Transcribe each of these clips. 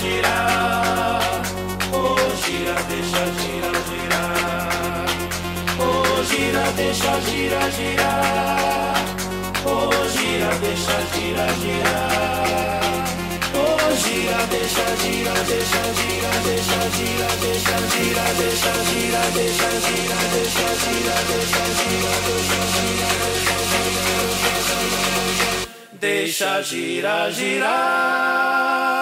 girar, oh gira, deixa girar, girar, oh gira, deixa girar, girar, oh gira, deixa girar, girar, oh gira, deixa girar, deixa girar, deixa girar, deixa girar, deixa girar, deixa girar, deixa girar, deixa girar, deixa girar, deixa girar, deixa girar, deixa girar, girar.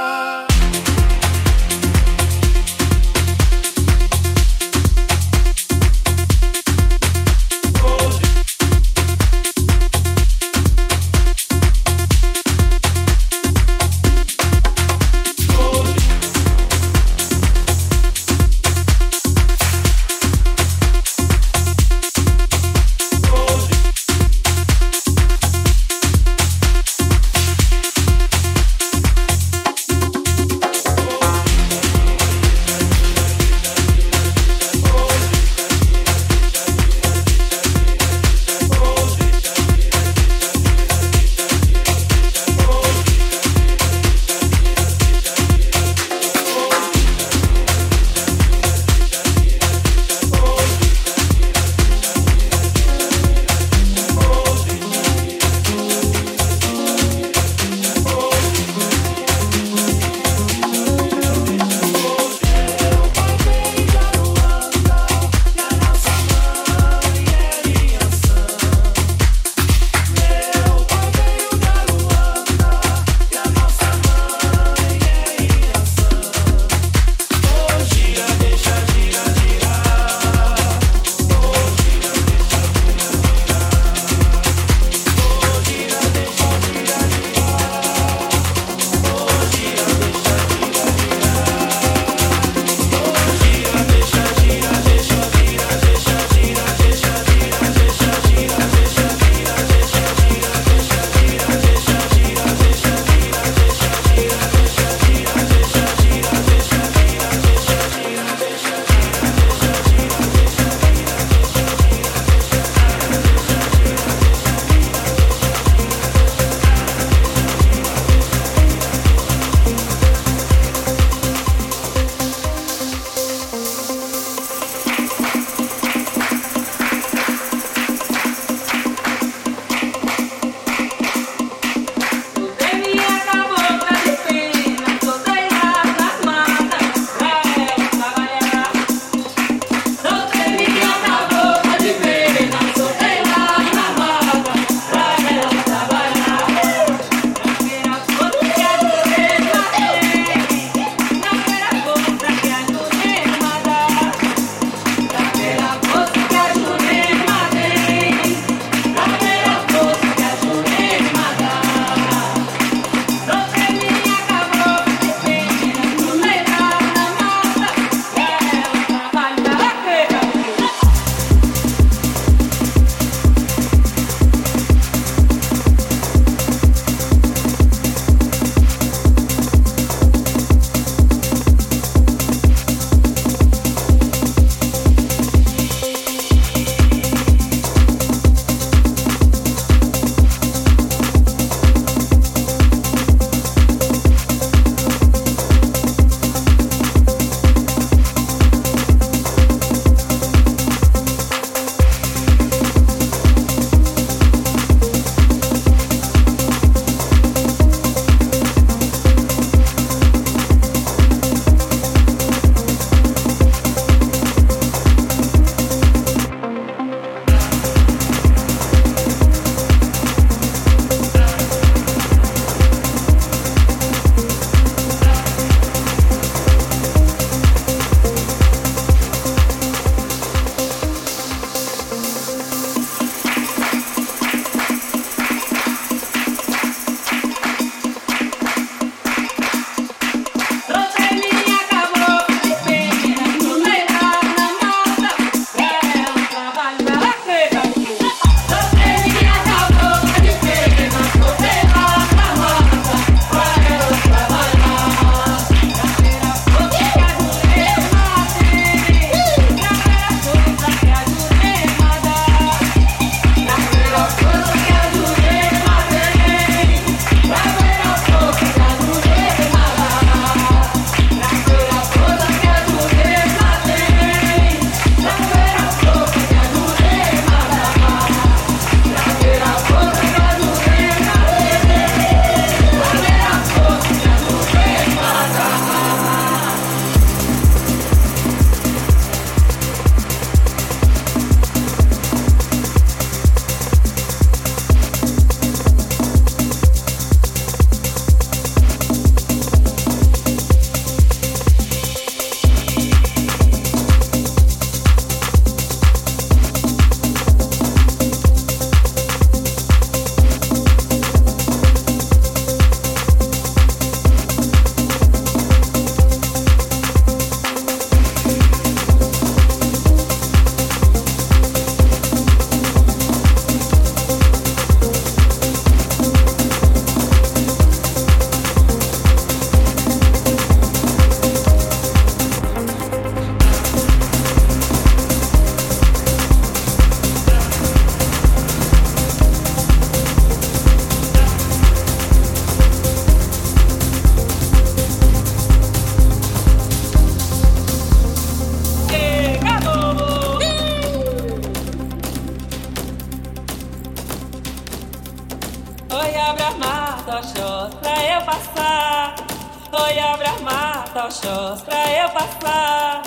faróis pra eu passar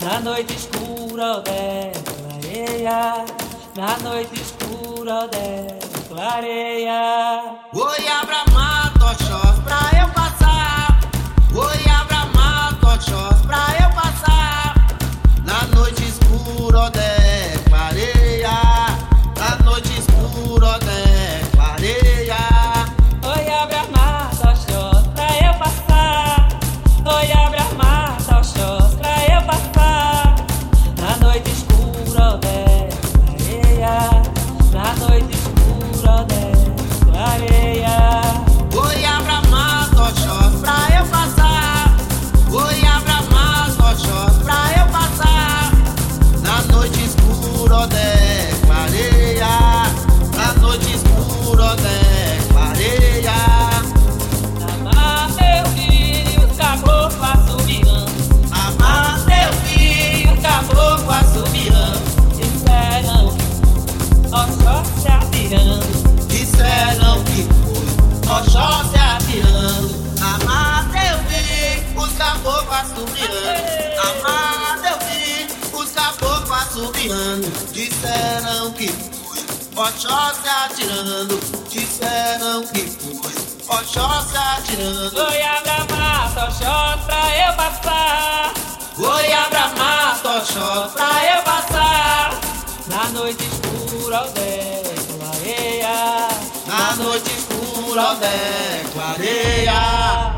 na noite escura dela clareia, na noite escura dela clareia. Oxóssi atirando, disseram que foi. Oxóssi atirando. Goiabra mata, Oxóssi pra eu passar. Goiabra mata, Oxóssi pra eu passar. Na noite escura, ao deco, areia. Na noite escura, ao deco, areia.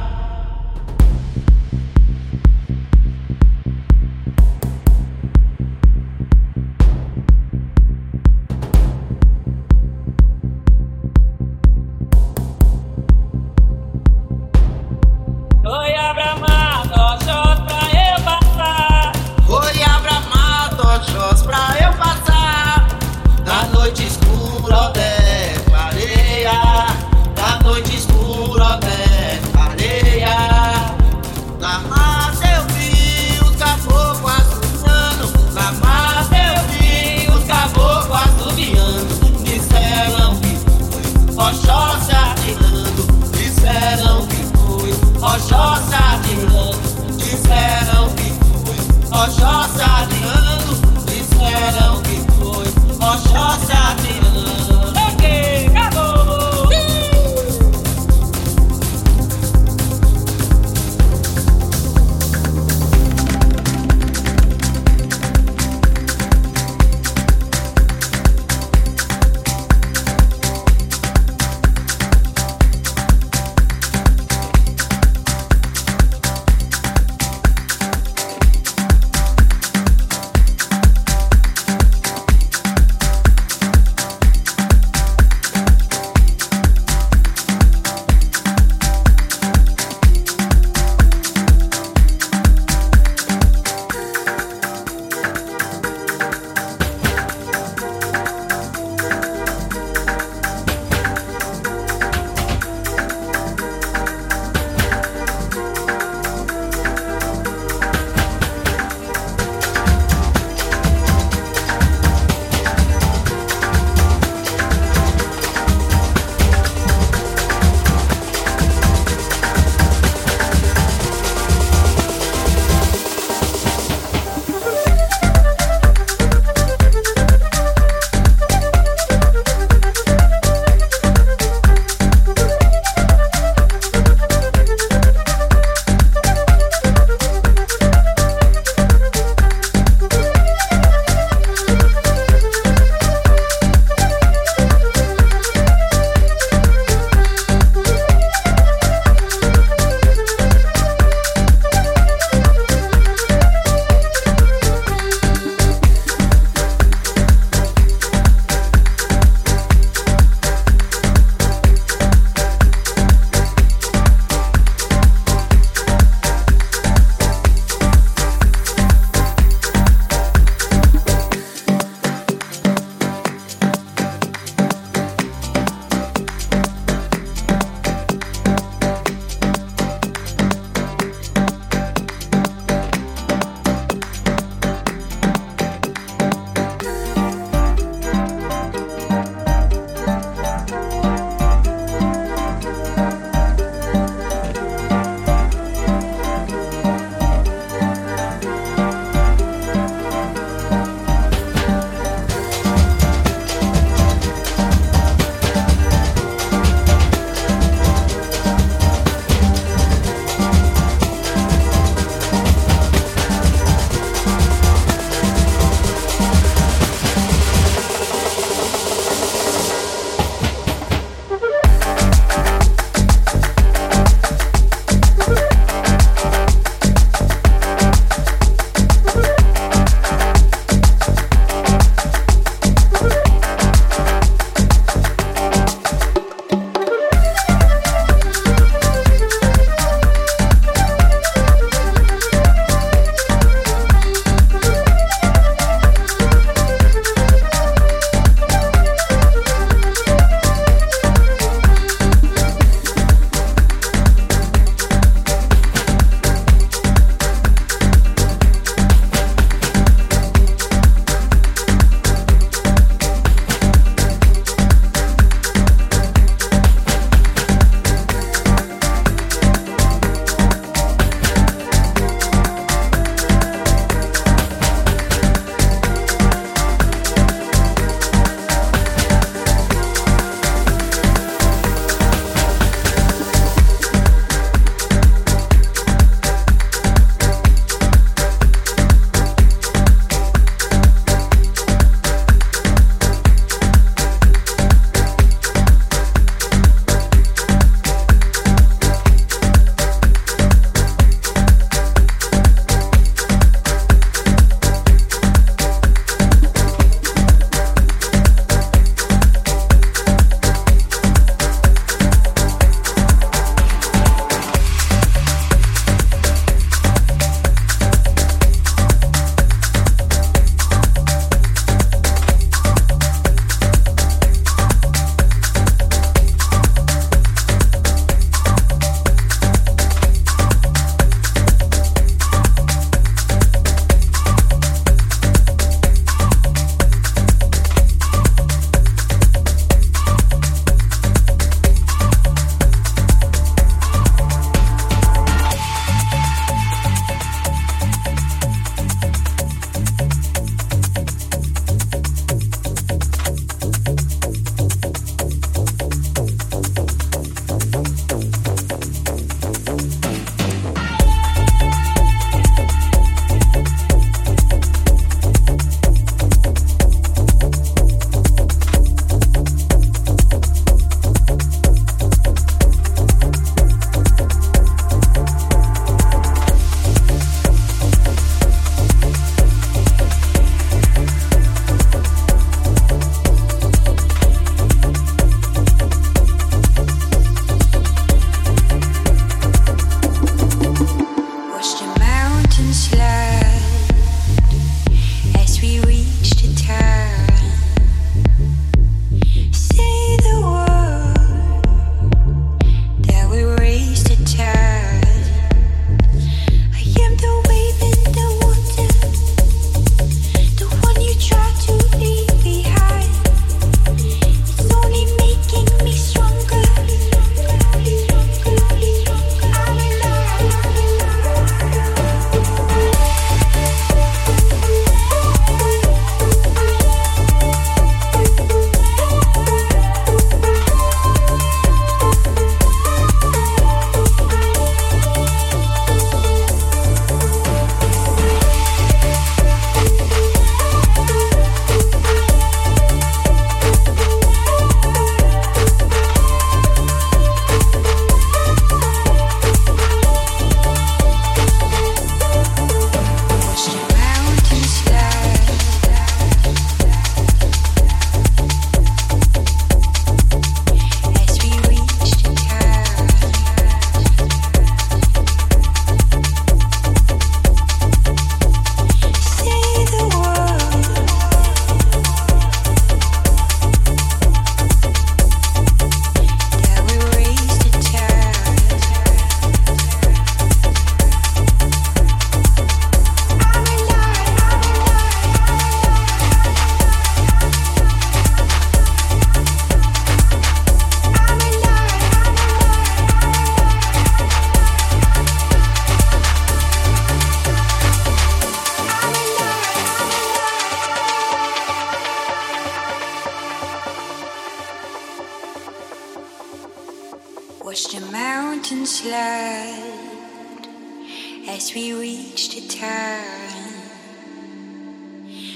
As we reach the turn.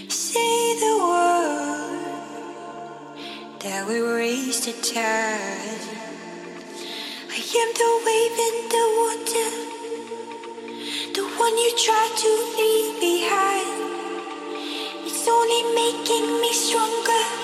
Say the word that we raised a tide. I am the wave in the water, the one you try to leave behind. It's only making me stronger.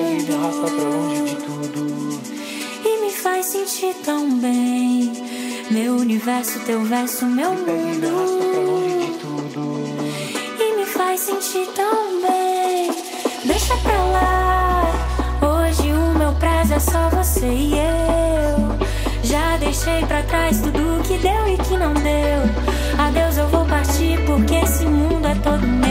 arrasta pra longe de tudo. E me faz sentir tão bem. Meu universo, teu verso, meu me mundo. E me arrasta pra longe de tudo. E me faz sentir tão bem. Deixa pra lá. Hoje o meu prazo é só você e eu. Já deixei pra trás tudo que deu e que não deu. Adeus, eu vou partir porque esse mundo é todo meu.